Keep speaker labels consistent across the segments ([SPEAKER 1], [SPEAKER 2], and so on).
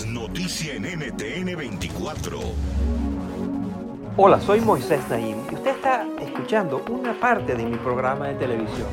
[SPEAKER 1] Es noticia en NTN 24.
[SPEAKER 2] Hola, soy Moisés Naim y usted está escuchando una parte de mi programa de televisión.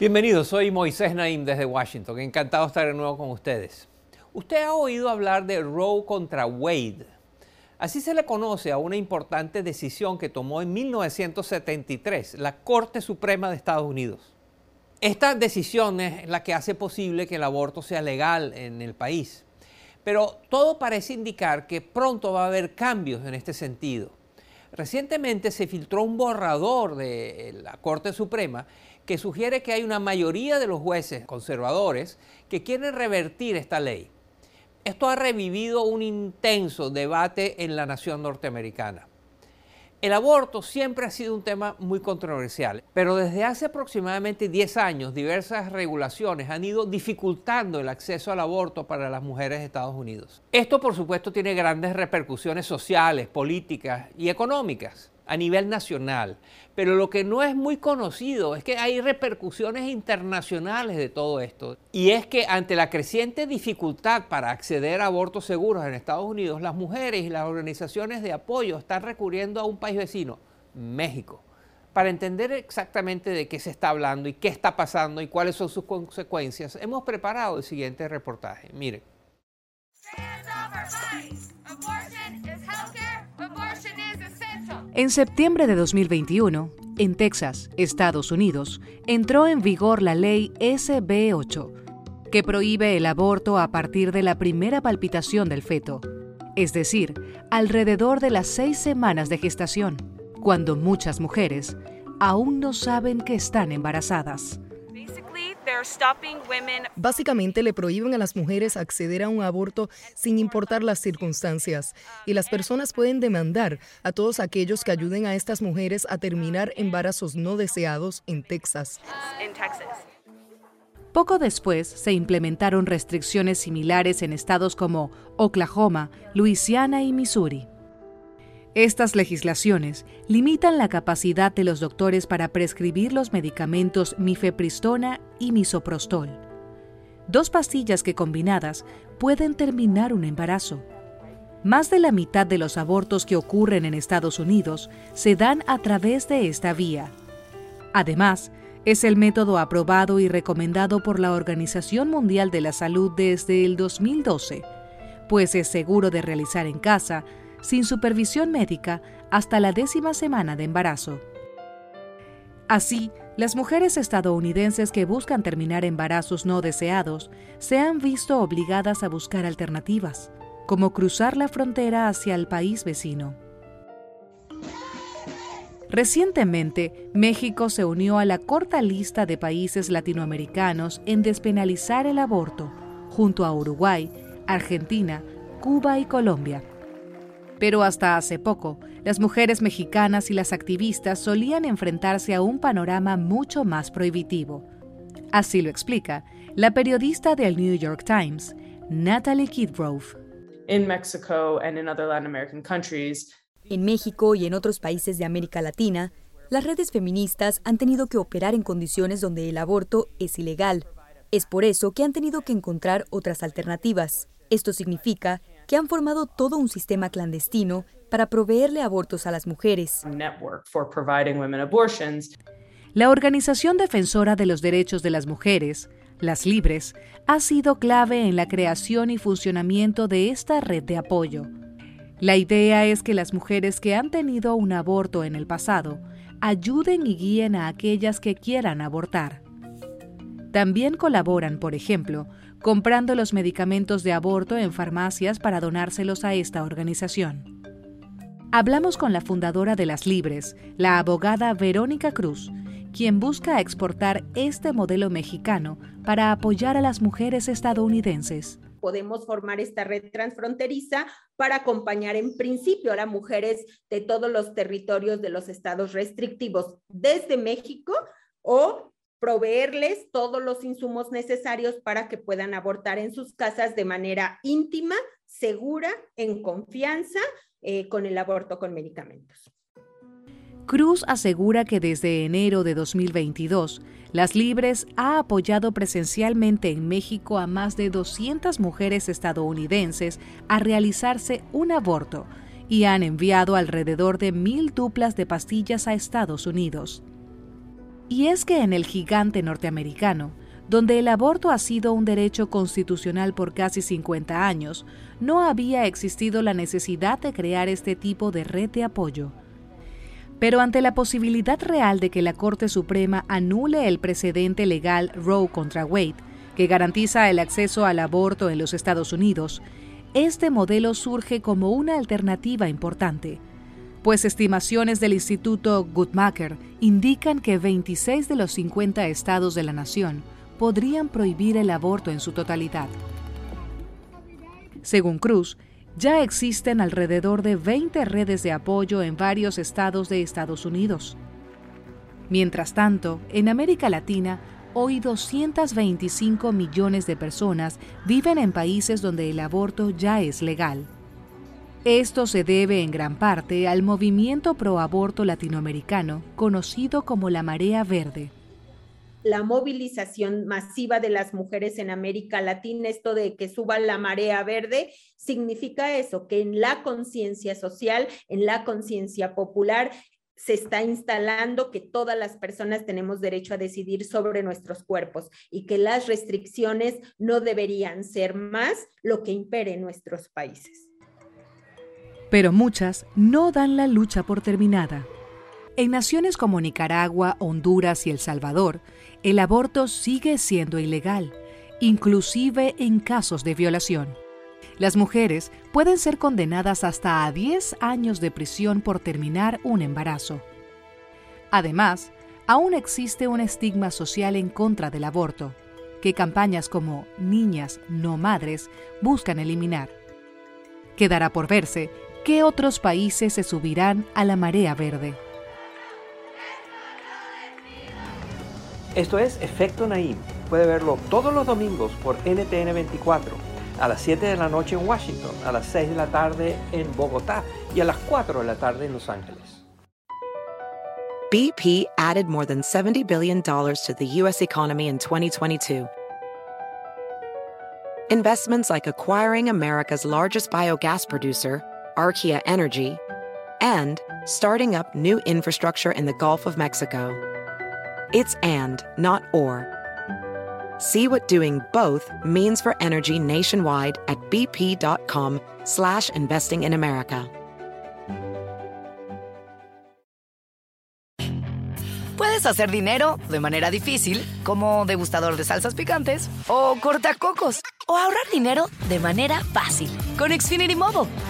[SPEAKER 2] Bienvenido, soy Moisés Naim desde Washington. Encantado de estar de nuevo con ustedes. Usted ha oído hablar de Roe contra Wade. Así se le conoce a una importante decisión que tomó en 1973 la Corte Suprema de Estados Unidos. Esta decisión es la que hace posible que el aborto sea legal en el país. Pero todo parece indicar que pronto va a haber cambios en este sentido. Recientemente se filtró un borrador de la Corte Suprema que sugiere que hay una mayoría de los jueces conservadores que quieren revertir esta ley. Esto ha revivido un intenso debate en la nación norteamericana. El aborto siempre ha sido un tema muy controversial, pero desde hace aproximadamente 10 años diversas regulaciones han ido dificultando el acceso al aborto para las mujeres de Estados Unidos. Esto por supuesto tiene grandes repercusiones sociales, políticas y económicas a nivel nacional, pero lo que no es muy conocido es que hay repercusiones internacionales de todo esto. Y es que ante la creciente dificultad para acceder a abortos seguros en Estados Unidos, las mujeres y las organizaciones de apoyo están recurriendo a un país vecino, México, para entender exactamente de qué se está hablando y qué está pasando y cuáles son sus consecuencias. Hemos preparado el siguiente reportaje. Miren.
[SPEAKER 3] En septiembre de 2021, en Texas, Estados Unidos, entró en vigor la ley SB 8, que prohíbe el aborto a partir de la primera palpitación del feto, es decir, alrededor de las seis semanas de gestación, cuando muchas mujeres aún no saben que están embarazadas.
[SPEAKER 4] Básicamente le prohíben a las mujeres acceder a un aborto sin importar las circunstancias y las personas pueden demandar a todos aquellos que ayuden a estas mujeres a terminar embarazos no deseados en Texas.
[SPEAKER 3] Poco después se implementaron restricciones similares en estados como Oklahoma, Luisiana y Missouri. Estas legislaciones limitan la capacidad de los doctores para prescribir los medicamentos mifepristona y misoprostol, dos pastillas que combinadas pueden terminar un embarazo. Más de la mitad de los abortos que ocurren en Estados Unidos se dan a través de esta vía. Además, es el método aprobado y recomendado por la Organización Mundial de la Salud desde el 2012, pues es seguro de realizar en casa sin supervisión médica hasta la décima semana de embarazo. Así, las mujeres estadounidenses que buscan terminar embarazos no deseados se han visto obligadas a buscar alternativas, como cruzar la frontera hacia el país vecino. Recientemente, México se unió a la corta lista de países latinoamericanos en despenalizar el aborto, junto a Uruguay, Argentina, Cuba y Colombia. Pero hasta hace poco, las mujeres mexicanas y las activistas solían enfrentarse a un panorama mucho más prohibitivo. Así lo explica la periodista del New York Times, Natalie Kidgrove.
[SPEAKER 5] En México
[SPEAKER 6] y en otros países de América Latina, las redes feministas han tenido que operar en condiciones donde el aborto es ilegal. Es por eso que han tenido que encontrar otras alternativas. Esto significa que han formado todo un sistema clandestino para proveerle abortos a las mujeres.
[SPEAKER 3] La Organización Defensora de los Derechos de las Mujeres, las Libres, ha sido clave en la creación y funcionamiento de esta red de apoyo. La idea es que las mujeres que han tenido un aborto en el pasado ayuden y guíen a aquellas que quieran abortar. También colaboran, por ejemplo, comprando los medicamentos de aborto en farmacias para donárselos a esta organización. Hablamos con la fundadora de Las Libres, la abogada Verónica Cruz, quien busca exportar este modelo mexicano para apoyar a las mujeres estadounidenses.
[SPEAKER 7] Podemos formar esta red transfronteriza para acompañar en principio a las mujeres de todos los territorios de los estados restrictivos desde México o proveerles todos los insumos necesarios para que puedan abortar en sus casas de manera íntima, segura, en confianza, eh, con el aborto con medicamentos.
[SPEAKER 3] Cruz asegura que desde enero de 2022, Las Libres ha apoyado presencialmente en México a más de 200 mujeres estadounidenses a realizarse un aborto y han enviado alrededor de mil duplas de pastillas a Estados Unidos. Y es que en el gigante norteamericano, donde el aborto ha sido un derecho constitucional por casi 50 años, no había existido la necesidad de crear este tipo de red de apoyo. Pero ante la posibilidad real de que la Corte Suprema anule el precedente legal Roe contra Wade, que garantiza el acceso al aborto en los Estados Unidos, este modelo surge como una alternativa importante pues estimaciones del Instituto Guttmacher indican que 26 de los 50 estados de la nación podrían prohibir el aborto en su totalidad. Según Cruz, ya existen alrededor de 20 redes de apoyo en varios estados de Estados Unidos. Mientras tanto, en América Latina, hoy 225 millones de personas viven en países donde el aborto ya es legal. Esto se debe en gran parte al movimiento pro-aborto latinoamericano, conocido como la Marea Verde.
[SPEAKER 7] La movilización masiva de las mujeres en América Latina, esto de que suba la marea verde, significa eso, que en la conciencia social, en la conciencia popular, se está instalando que todas las personas tenemos derecho a decidir sobre nuestros cuerpos y que las restricciones no deberían ser más lo que impere en nuestros países
[SPEAKER 3] pero muchas no dan la lucha por terminada. En naciones como Nicaragua, Honduras y El Salvador, el aborto sigue siendo ilegal, inclusive en casos de violación. Las mujeres pueden ser condenadas hasta a 10 años de prisión por terminar un embarazo. Además, aún existe un estigma social en contra del aborto, que campañas como Niñas no Madres buscan eliminar. Quedará por verse ¿qué otros países se subirán a la marea verde?
[SPEAKER 2] Esto es Efecto Naim. Puede verlo todos los domingos por NTN 24, a las 7 de la noche en Washington, a las 6 de la tarde en Bogotá y a las 4 de la tarde en Los Ángeles.
[SPEAKER 8] BP added more than $70 billion to the U.S. economy in 2022. Investments like acquiring America's largest biogas producer, Archaea Energy, and starting up new infrastructure in the Gulf of Mexico. It's and, not or. See what doing both means for energy nationwide at bp.com slash investing in America.
[SPEAKER 9] Puedes hacer dinero de manera difícil, como degustador de salsas picantes, o cortacocos, o ahorrar dinero de manera fácil con Xfinity Mobile.